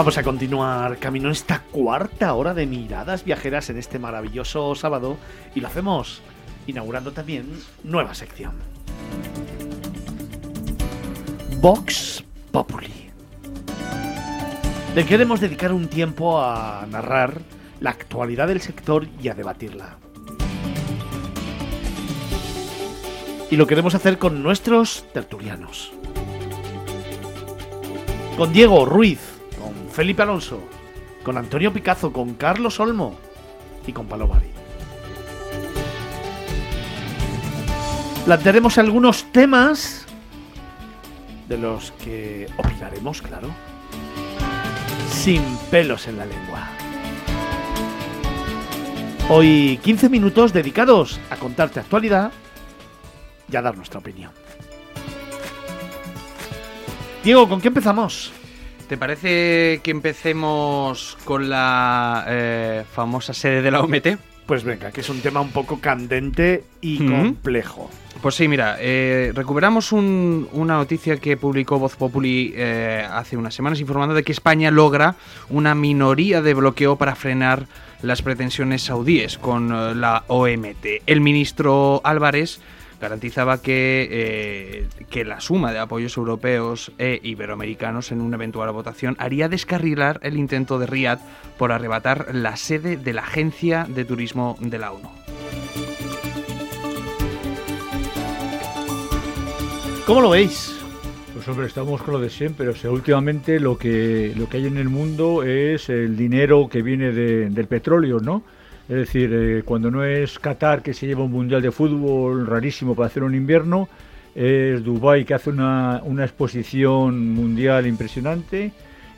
Vamos a continuar camino en esta cuarta hora de miradas viajeras en este maravilloso sábado y lo hacemos inaugurando también nueva sección. Vox Populi. Le queremos dedicar un tiempo a narrar la actualidad del sector y a debatirla. Y lo queremos hacer con nuestros tertulianos. Con Diego Ruiz, Felipe Alonso, con Antonio Picazo, con Carlos Olmo y con Palomari. Plantearemos algunos temas de los que opinaremos, claro, sin pelos en la lengua. Hoy 15 minutos dedicados a contarte actualidad y a dar nuestra opinión. Diego, ¿con qué empezamos? ¿Te parece que empecemos con la eh, famosa sede de la OMT? Pues venga, que es un tema un poco candente y complejo. Pues sí, mira, eh, recuperamos un- una noticia que publicó Voz Populi eh, hace unas semanas informando de que España logra una minoría de bloqueo para frenar las pretensiones saudíes con la OMT. El ministro Álvarez garantizaba que, eh, que la suma de apoyos europeos e iberoamericanos en una eventual votación haría descarrilar el intento de Riad por arrebatar la sede de la Agencia de Turismo de la ONU. ¿Cómo lo veis? Pues hombre, estamos con lo de siempre. O sea, últimamente lo que, lo que hay en el mundo es el dinero que viene de- del petróleo, ¿no? Es decir, eh, cuando no es Qatar que se lleva un mundial de fútbol rarísimo para hacer un invierno, es Dubái que hace una, exposición mundial impresionante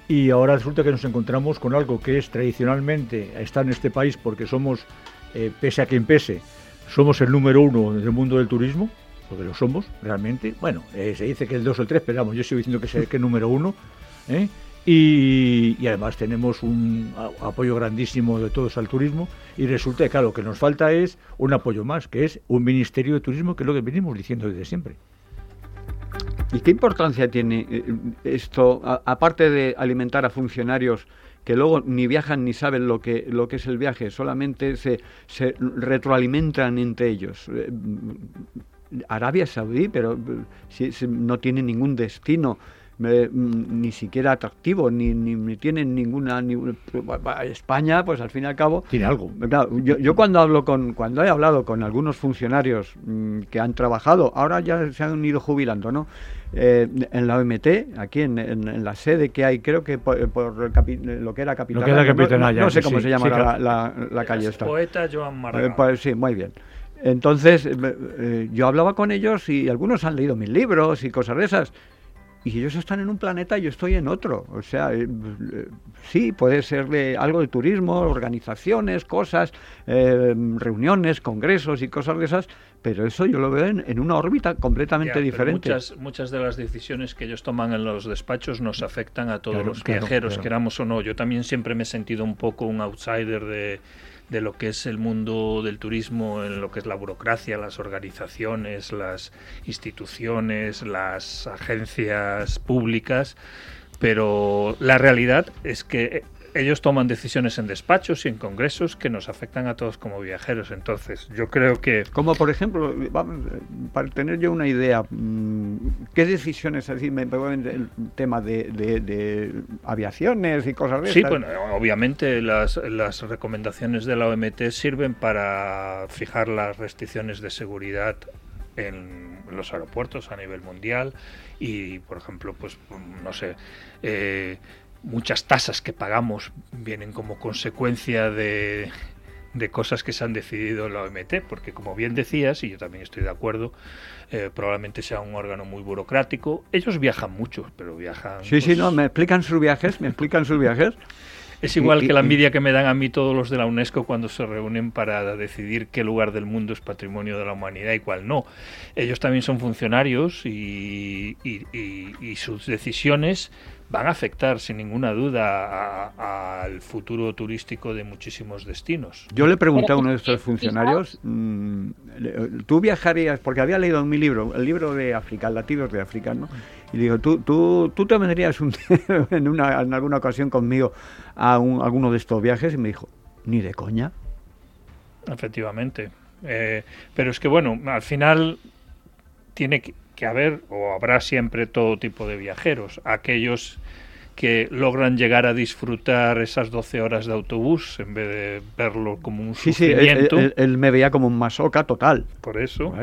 y ahora resulta que nos encontramos con algo que es tradicionalmente, está en este país porque somos, eh, pese a quien pese, somos el número uno del mundo del turismo, porque lo somos realmente. Bueno, eh, se dice que el 2 o el 3, pero vamos, yo sigo diciendo que es el número uno. ¿eh? Y, además tenemos un apoyo grandísimo de todos al turismo y resulta que claro, lo que nos falta es un apoyo más, que es un Ministerio de Turismo, que es lo que venimos diciendo desde siempre. ¿Y qué importancia tiene eh, esto, aparte de alimentar a funcionarios que luego ni viajan ni saben lo que, lo que es el viaje, solamente se, se retroalimentan entre ellos? Eh, Arabia Saudí, pero eh, no tiene ningún destino. Eh, mm, ni siquiera atractivo, ni, ni, ni tienen ninguna... ni- España, pues al fin y al cabo, Tiene algo. Claro, yo, yo cuando hablo con, cuando he hablado con algunos funcionarios mm, que han trabajado, ahora ya se han ido jubilando, ¿no? Eh, en la OMT, aquí en, en- en la sede que hay, creo que por, por el capi- lo que era Capital. que era no- no, sé cómo sí, se llama sí, la, la- la calle esta. Poeta Joan Eh, pues sí, muy bien. Entonces, eh, eh, yo hablaba con ellos y algunos han leído mis libros y cosas de esas. Y ellos están en un planeta y yo estoy en otro. O sea, eh, eh, sí, puede ser de algo de turismo, organizaciones, cosas, eh, reuniones, congresos y cosas de esas, pero eso yo lo veo en, en una órbita completamente Ya, diferente. Muchas, muchas de las decisiones que ellos toman en los despachos nos afectan a todos Claro, los claro, viajeros, claro. queramos o no. Yo también siempre me he sentido un poco un outsider de, de lo que es el mundo del turismo, en lo que es la burocracia, las organizaciones, las instituciones, las agencias públicas, pero la realidad es que ellos toman decisiones en despachos y en congresos que nos afectan a todos como viajeros. Entonces, yo creo que Como por ejemplo, vamos, para tener yo una idea, mm, ¿qué decisiones así me me- el tema de, de- de aviaciones y cosas de Sí, bueno, obviamente las, las recomendaciones de la OMT sirven para fijar las restricciones de seguridad en los aeropuertos a nivel mundial y, por ejemplo, pues no sé, eh, muchas tasas que pagamos vienen como consecuencia de, de cosas que se han decidido en la OMT, porque como bien decías, y yo también estoy de acuerdo, eh, probablemente sea un órgano muy burocrático. Ellos viajan mucho, pero viajan... Sí, sí, pues, no, me explican sus viajes, me explican sus viajes. es igual Y- que la envidia que me dan a mí todos los de la UNESCO cuando se reúnen para decidir qué lugar del mundo es patrimonio de la humanidad y cuál no. Ellos también son funcionarios y- y sus decisiones van a afectar sin ninguna duda al futuro turístico de muchísimos destinos. Yo le pregunté a uno de estos funcionarios, mm, tú viajarías, porque había leído en mi libro, el libro de África, Latidos de África, ¿no? Y digo, ¿tú, tú, tú te vendrías un, en, una, en alguna ocasión conmigo a un, alguno de estos viajes? Y me dijo, ni de coña. Efectivamente. Eh, pero es que, bueno, al final tiene que, que haber o habrá siempre todo tipo de viajeros. Aquellos que logran llegar a disfrutar esas 12 horas de autobús en vez de verlo como un sufrimiento. Sí, él, me veía como un masoca total. Por eso.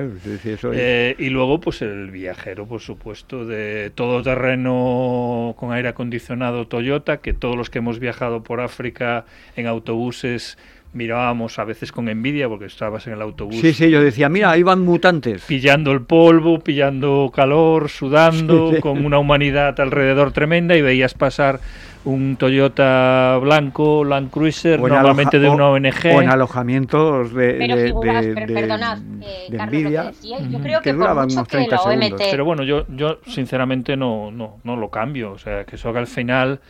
Eh, y luego, pues el viajero, por supuesto, de todo terreno con aire acondicionado Toyota, que todos los que hemos viajado por África en autobuses mirábamos a veces con envidia porque estabas en el autobús. Sí, sí, yo decía, mira, ahí van mutantes. Pillando el polvo, pillando calor, sudando, con una humanidad alrededor tremenda y veías pasar un Toyota blanco, Land Cruiser, normalmente de una ONG. O en alojamientos de, pero de, figuras, de, perdonad, eh, de Carlos, envidia, decía, yo creo que, mucho que la OMT... Pero bueno, yo, yo sinceramente no, no, no lo cambio. O sea, que eso que al final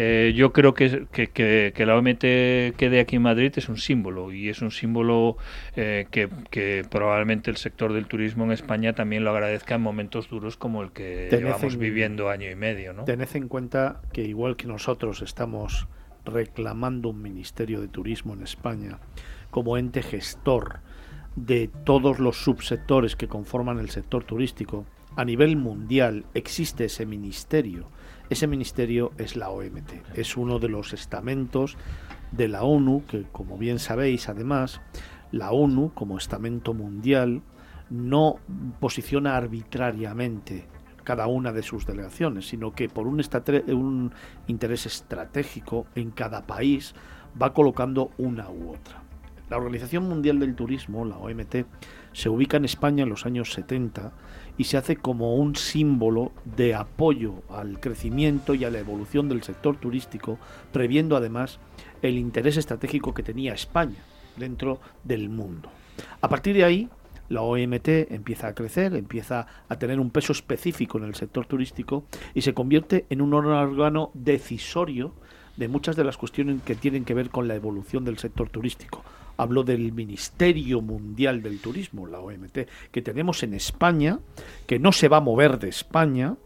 eh, yo creo que, que, que, la OMT quede aquí en Madrid es un símbolo y es un símbolo eh, que, que probablemente el sector del turismo en España también lo agradezca en momentos duros como el que llevamos viviendo año y medio. ¿no? Tened en cuenta que igual que nos nosotros estamos reclamando un Ministerio de Turismo en España como ente gestor de todos los subsectores que conforman el sector turístico, a nivel mundial existe ese ministerio. Ese ministerio es la OMT, es uno de los estamentos de la ONU, que como bien sabéis, además, la ONU como estamento mundial no posiciona arbitrariamente cada una de sus delegaciones, sino que por un, interés estratégico en cada país va colocando una u otra. La Organización Mundial del Turismo, la OMT, se ubica en España en los años 70 y se hace como un símbolo de apoyo al crecimiento y a la evolución del sector turístico, previendo además el interés estratégico que tenía España dentro del mundo. A partir de ahí, la OMT empieza a crecer, empieza a tener un peso específico en el sector turístico y se convierte en un órgano decisorio de muchas de las cuestiones que tienen que ver con la evolución del sector turístico. Hablo del Ministerio Mundial del Turismo, la OMT, que tenemos en España, que no se va a mover de España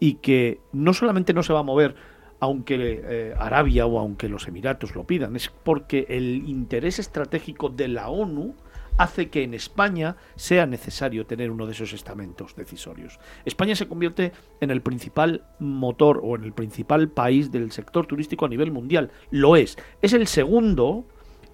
y que no solamente no se va a mover aunque eh, Arabia o aunque los Emiratos lo pidan, es porque el interés estratégico de la ONU hace que en España sea necesario tener uno de esos estamentos decisorios. España se convierte en el principal motor o en el principal país del sector turístico a nivel mundial. Lo es. Es el segundo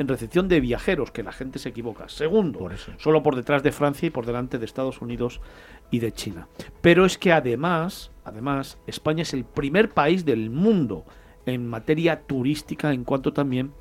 en recepción de viajeros, que la gente se equivoca. Segundo, solo por detrás de Francia y por delante de Estados Unidos y de China. Pero es que además, además, España es el primer país del mundo en materia turística en cuanto también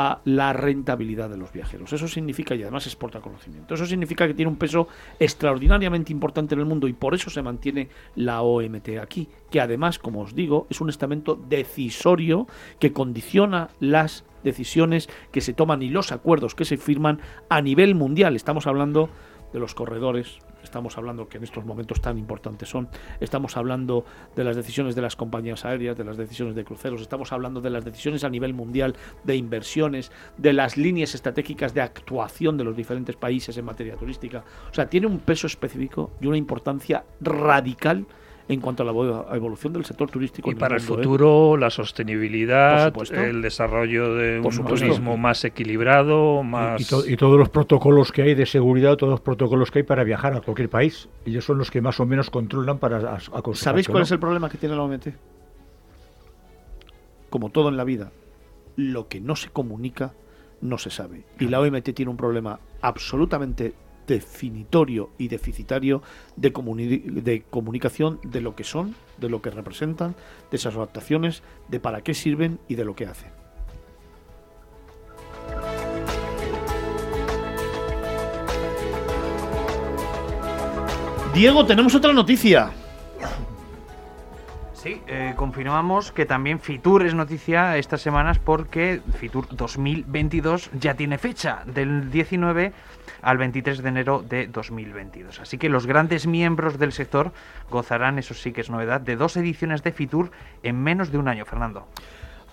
a la rentabilidad de los viajeros. Eso significa, y además exporta conocimiento, eso significa que tiene un peso extraordinariamente importante en el mundo y por eso se mantiene la OMT aquí, que además, como os digo, es un estamento decisorio que condiciona las decisiones que se toman y los acuerdos que se firman a nivel mundial. Estamos hablando los corredores, estamos hablando que en estos momentos tan importantes son, estamos hablando de las decisiones de las compañías aéreas, de las decisiones de cruceros, estamos hablando de las decisiones a nivel mundial de inversiones, de las líneas estratégicas de actuación de los diferentes países en materia turística. O sea, tiene un peso específico y una importancia radical en cuanto a la evolución del sector turístico. Y para el, ¿eh? futuro, la sostenibilidad, el desarrollo de un turismo más equilibrado, más... Y, todos los protocolos que hay de seguridad, todos los protocolos que hay para viajar a cualquier país. Ellos son los que más o menos controlan para a, ¿Sabéis cuál es el problema que tiene la OMT? Como todo en la vida, lo que no se comunica no se sabe. Y la OMT tiene un problema absolutamente definitorio y deficitario de, de comunicación de lo que son, de lo que representan, de esas adaptaciones, de para qué sirven y de lo que hacen. Diego, tenemos otra noticia. Sí, eh, confirmamos que también Fitur es noticia estas semanas porque Fitur 2022 ya tiene fecha, del 19 al 23 de enero de 2022. Así que los grandes miembros del sector gozarán, eso sí que es novedad, de dos ediciones de Fitur en menos de un año, Fernando.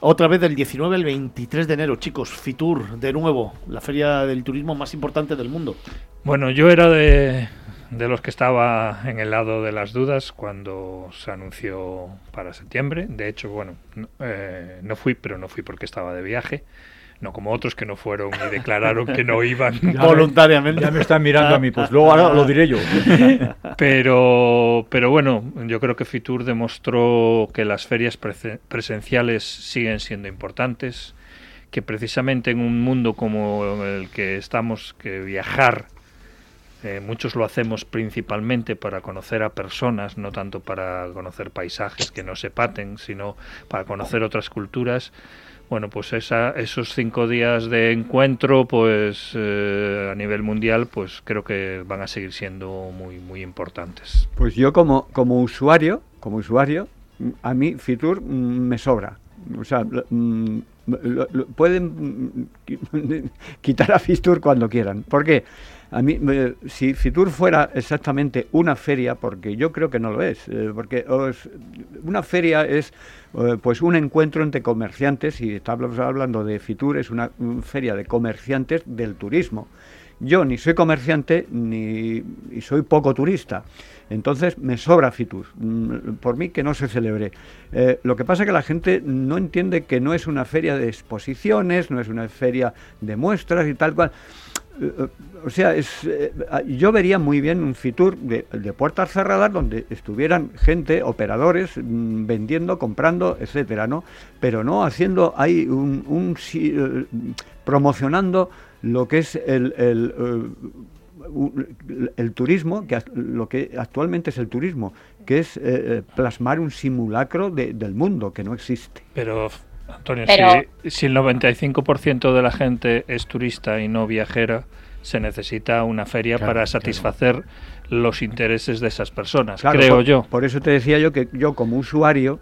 Otra vez del 19 al 23 de enero, chicos, Fitur, de nuevo, la feria del turismo más importante del mundo. Bueno, yo era de, de los que estaba en el lado de las dudas cuando se anunció para septiembre. De hecho, bueno, no, eh, no fui, pero no fui porque estaba de viaje. No como otros que no fueron y declararon que no iban voluntariamente. Ya me están mirando a mí, pues luego ahora lo diré yo. Pero, pero bueno, yo creo que Fitur demostró que las ferias presenciales siguen siendo importantes, que precisamente en un mundo como el que estamos, que viajar eh, muchos lo hacemos principalmente para conocer a personas, no tanto para conocer paisajes que no se paten, sino para conocer otras culturas. Bueno, pues esa, esos cinco días de encuentro, pues eh, a nivel mundial, pues creo que van a seguir siendo muy muy importantes. Pues yo como como usuario, como usuario, a mí Fitur mm, me sobra. O sea, mm, pueden mm, quitar a Fitur cuando quieran. ¿Por qué? A mí, si Fitur fuera exactamente una feria, porque yo creo que no lo es, eh, porque una feria es eh, pues un encuentro entre comerciantes, y estamos hablando de Fitur, es una, feria de comerciantes del turismo. Yo ni soy comerciante ni y soy poco turista. Entonces me sobra Fitur. Mm, por mí que no se celebre. Eh, lo que pasa es que la gente no entiende que no es una feria de exposiciones, no es una feria de muestras y tal cual o sea, es, eh, yo vería muy bien un Fitur de, puertas cerradas donde estuvieran gente, operadores, mm, vendiendo, comprando, etcétera, ¿no? Pero no haciendo ahí un, eh, promocionando lo que es el, el, eh, turismo, que lo que actualmente es el turismo, que es plasmar un simulacro del mundo que no existe. Pero Antonio, si, el 95% de la gente es turista y no viajera, se necesita una feria para satisfacer los intereses de esas personas, creo yo. Por eso te decía yo que yo como usuario,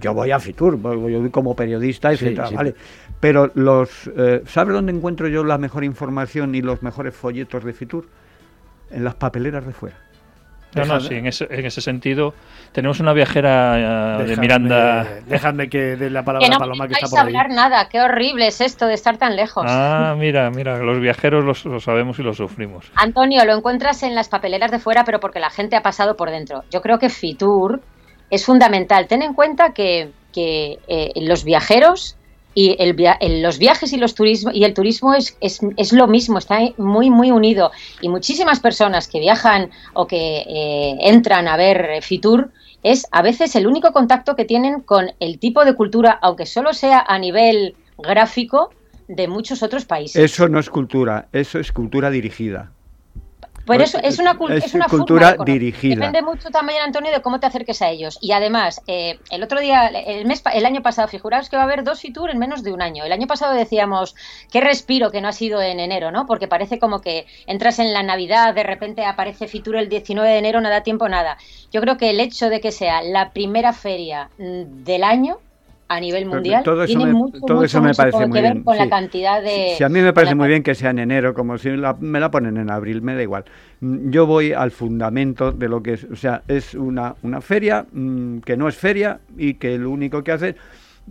yo voy a Fitur, yo voy como periodista, etcétera, vale. Pero los, eh, ¿sabes dónde encuentro yo la mejor información y los mejores folletos de Fitur? En las papeleras de fuera. No, no, sí, en ese, en ese sentido tenemos una viajera eh, de Miranda. Déjame que de la palabra que no Paloma que está por hablar nada, qué horrible es esto de estar tan lejos. Ah, mira, mira, los viajeros lo sabemos y lo sufrimos. Antonio, lo encuentras en las papeleras de fuera, pero porque la gente ha pasado por dentro. Yo creo que Fitur es fundamental. Ten en cuenta que, que eh, los viajeros y el, los viajes y los turismo y el turismo es, es, es, lo mismo, está muy muy unido y muchísimas personas que viajan o que eh, entran a ver Fitur es a veces el único contacto que tienen con el tipo de cultura, aunque solo sea a nivel gráfico, de muchos otros países. Eso no es cultura, eso es cultura dirigida. Pero eso es una, es una cultura dirigida. Depende mucho también, Antonio, de cómo te acerques a ellos. Y además, eh, el otro día, el mes, el año pasado, figuraos que va a haber dos Fitur en menos de un año. El año pasado decíamos, qué respiro que no ha sido en enero, ¿no? Porque parece como que entras en la Navidad, de repente aparece Fitur el 19 de enero, nada tiempo, nada. Yo creo que el hecho de que sea la primera feria mm, del año, a nivel mundial todo eso me, mucho, todo eso me parece muy bien. con la cantidad de... Si, a mí me parece muy bien que sea en enero, como si me la ponen en abril, me da igual. Mm, yo voy al fundamento de lo que es, o sea, es una, una feria mm, que no es feria y que lo único que hace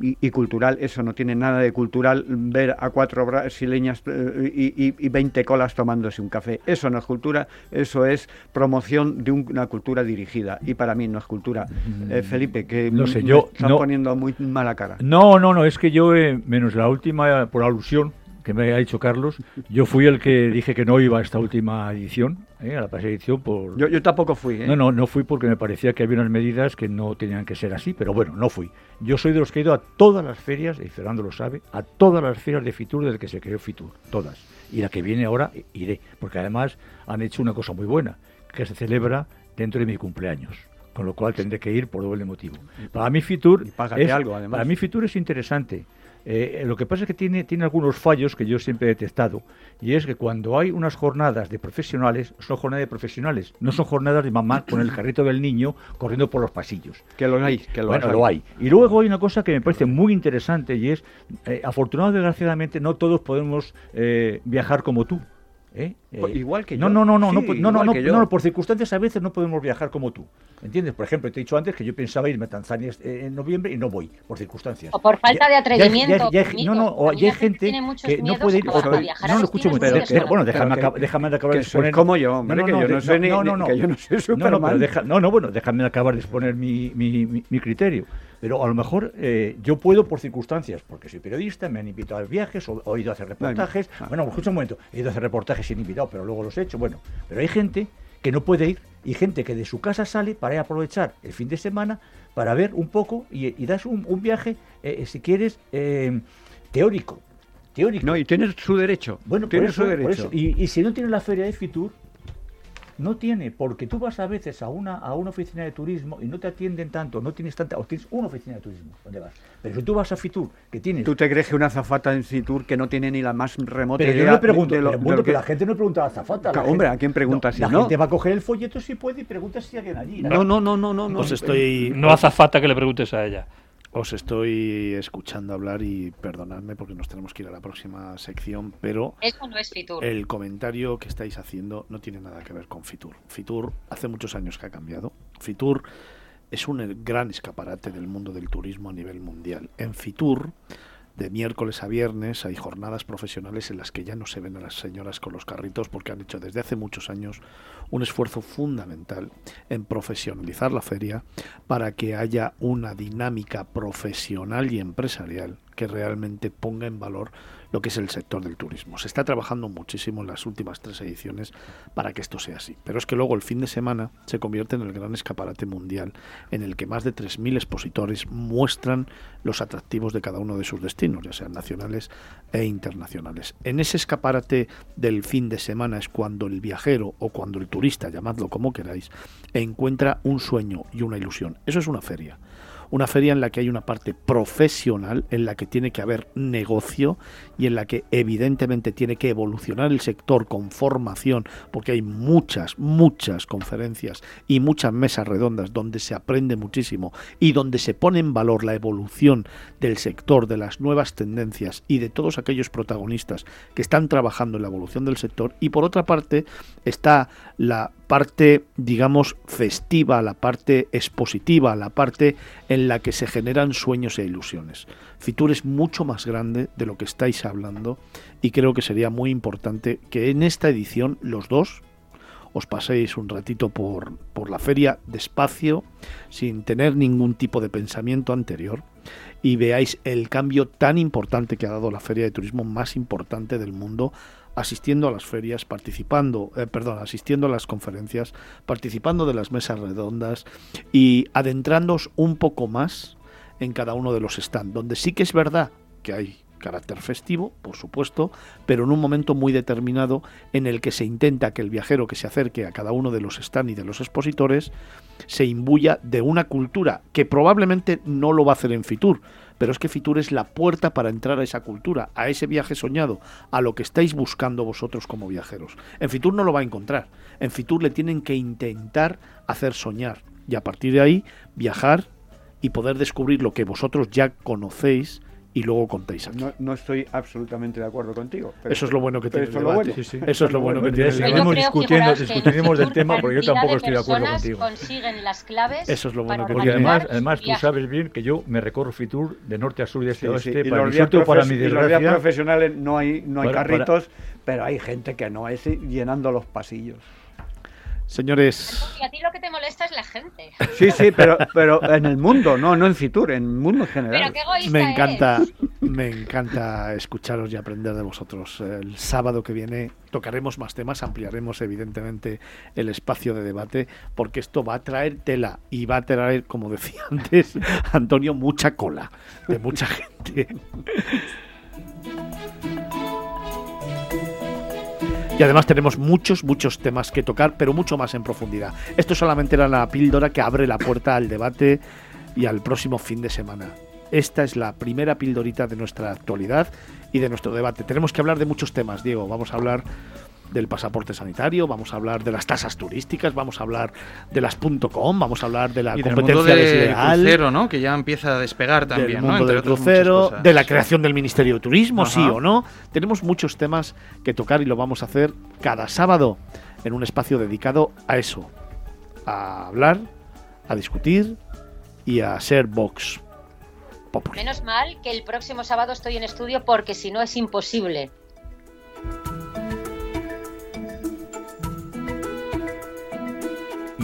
y, cultural, eso no tiene nada de cultural ver a cuatro brasileñas eh, y, y, 20 colas tomándose un café. Eso no es cultura, eso es promoción de una cultura dirigida. Y para mí no es cultura. Eh, Felipe, que no sé, yo están poniendo muy mala cara. No, no, no, es que yo, eh, menos la última, por alusión, que me ha dicho Carlos, yo fui el que dije que no iba a esta última edición, ¿eh? a la pasada edición. Por... Yo, yo tampoco fui. ¿eh? No, no, no fui porque me parecía que había unas medidas que no tenían que ser así, pero bueno, no fui. Yo soy de los que he ido a todas las ferias, y Fernando lo sabe, a todas las ferias de Fitur desde que se creó Fitur, todas. Y la que viene ahora iré, porque además han hecho una cosa muy buena, que se celebra dentro de mi cumpleaños con lo cual tendré que ir por doble motivo. Para mí Fitur, es, algo, para mí Fitur es interesante Eh, lo que pasa es que tiene, tiene algunos fallos que yo siempre he detectado. Y es que cuando hay unas jornadas de profesionales, son jornadas de profesionales, no son jornadas de mamá con el carrito del niño corriendo por los pasillos. Que lo hay, que lo, Bueno, hay. lo hay. Y luego hay una cosa que me parece muy interesante y es, eh, afortunadamente, desgraciadamente, no todos podemos eh, viajar como tú. ¿eh? Pues Eh, igual que no, yo. No, no, no, no, Sí, no, no, no, no, por circunstancias a veces no podemos viajar como tú. ¿Entiendes? Por ejemplo, te he dicho antes que yo pensaba irme a Tanzania eh, en noviembre y no voy, por circunstancias. O por falta de Ya- ya- atrevimiento. ya- ya- mito. no, no, o hay gente que no puede ir. o- no, no, destinos escúchame, pero, muy pero, bueno, déjame, Pero acab- que- déjame acabar de exponer. como yo, hombre, que yo no soy ni- no, no, que yo no soy pero Superman. no, no, bueno, déjame acabar de exponer mi, mi, mi- mi criterio. Pero a lo mejor eh, yo puedo por circunstancias, porque soy periodista, me han invitado a viajes, o, o he ido a hacer reportajes. Ah. Bueno, escucha un momento, he ido a hacer reportajes sin pero luego los he hecho. Bueno, pero hay gente que no puede ir y gente que de su casa sale para ir a aprovechar el fin de semana para ver un poco y, y das un, un viaje, eh, si quieres, eh, teórico. Teórico. No, y tienes su derecho. Bueno, por tienes eso, su por derecho. eso. Y, y si no tiene la feria de Fitur, no tiene, porque tú vas a veces a una, a una oficina de turismo y no te atienden tanto, no tienes tanta, o tienes una oficina de turismo, ¿dónde vas? Pero si tú vas a Fitur, que tienes... ¿Tú te crees que una azafata en Fitur que no tiene ni la más remota pero yo le pregunto, de lo- de que- la gente no pregunta a la azafata. la Ca- gente- hombre, ¿a quién pregunta si La no? gente va a coger el folleto si puede y pregunta si hay alguien allí. No, no, no, no, no. no. Os estoy, No que le preguntes a ella. Os estoy escuchando hablar y perdonadme porque nos tenemos que ir a la próxima sección, pero Eso no es Fitur. el comentario que estáis haciendo no tiene nada que ver con Fitur. Fitur hace muchos años que ha cambiado. Fitur es un gran escaparate del mundo del turismo a nivel mundial. En Fitur, de miércoles a viernes, hay jornadas profesionales en las que ya no se ven a las señoras con los carritos porque han hecho desde hace muchos años un esfuerzo fundamental en profesionalizar la feria para que haya una dinámica profesional y empresarial que realmente ponga en valor lo que es el sector del turismo. Se está trabajando muchísimo en las últimas tres ediciones para que esto sea así. Pero es que luego el fin de semana se convierte en el gran escaparate mundial en el que más de 3.000 expositores muestran los atractivos de cada uno de sus destinos, ya sean nacionales e internacionales. En ese escaparate del fin de semana es cuando el viajero o cuando el turista, llamadlo como queráis, encuentra un sueño y una ilusión. Eso es una feria una feria en la que hay una parte profesional, en la que tiene que haber negocio y en la que evidentemente tiene que evolucionar el sector con formación, porque hay muchas, muchas conferencias y muchas mesas redondas donde se aprende muchísimo y donde se pone en valor la evolución del sector, de las nuevas tendencias y de todos aquellos protagonistas que están trabajando en la evolución del sector. Y por otra parte está la parte, digamos, festiva, la parte expositiva, la parte en la que se generan sueños e ilusiones. Fitur es mucho más grande de lo que estáis hablando y creo que sería muy importante que en esta edición los dos os paséis un ratito por, por la feria despacio, sin tener ningún tipo de pensamiento anterior, y veáis el cambio tan importante que ha dado la feria de turismo más importante del mundo asistiendo a las ferias, participando, eh, perdón, asistiendo a las conferencias, participando de las mesas redondas y adentrándoos un poco más en cada uno de los stands, donde sí que es verdad que hay carácter festivo, por supuesto, pero en un momento muy determinado en el que se intenta que el viajero que se acerque a cada uno de los stands y de los expositores se imbuya de una cultura que probablemente no lo va a hacer en Fitur, pero es que Fitur es la puerta para entrar a esa cultura, a ese viaje soñado, a lo que estáis buscando vosotros como viajeros. En Fitur no lo va a encontrar, en Fitur le tienen que intentar hacer soñar y a partir de ahí viajar y poder descubrir lo que vosotros ya conocéis y luego contéis aquí. No, no estoy absolutamente de acuerdo contigo. pero- Eso es lo bueno que tiene el eso es lo debate. bueno. Sí, sí. Eso es lo bueno que tiene el discutiendo- discutiremos del tema, porque yo tampoco estoy de acuerdo contigo. consiguen las claves Eso es lo bueno para que Porque tiene. además, además tú sabes bien que yo me recorro Fitur de norte a sur y de este Sí, a oeste, Y para los mi días suerte o para profes- mi y los días desgracia. profesionales no hay, no hay Para- para- carritos, pero hay gente que no es llenando los pasillos. Señores, Y a ti lo que te molesta es la gente. Sí, sí, pero, pero en el mundo, no, no en Fitur, en el mundo en Pero general. qué egoísta me encanta, eres. me encanta escucharos y aprender de vosotros. El sábado que viene tocaremos más temas, ampliaremos evidentemente el espacio de debate, porque esto va a traer tela y va a traer, como decía antes Antonio, mucha cola de mucha gente. Y además tenemos muchos, muchos temas que tocar, pero mucho más en profundidad. Esto solamente era la píldora que abre la puerta al debate y al próximo fin de semana. esta es la primera pildorita de nuestra actualidad y de nuestro debate. Tenemos que hablar de muchos temas, Diego. Vamos a hablar del pasaporte sanitario, vamos a hablar de las tasas turísticas, vamos a hablar de las .com, vamos a hablar de la y del competencia mundo del desleal, crucero, ¿no? Que ya empieza a despegar también, del ¿no? mundo Entre del crucero, cosas. de la creación del Ministerio de Turismo, sí o no. Tenemos muchos temas que tocar y lo vamos a hacer cada sábado en un espacio dedicado a eso, a hablar, a discutir y a ser Vox Populi. Menos mal que el próximo sábado estoy en estudio porque si no es imposible.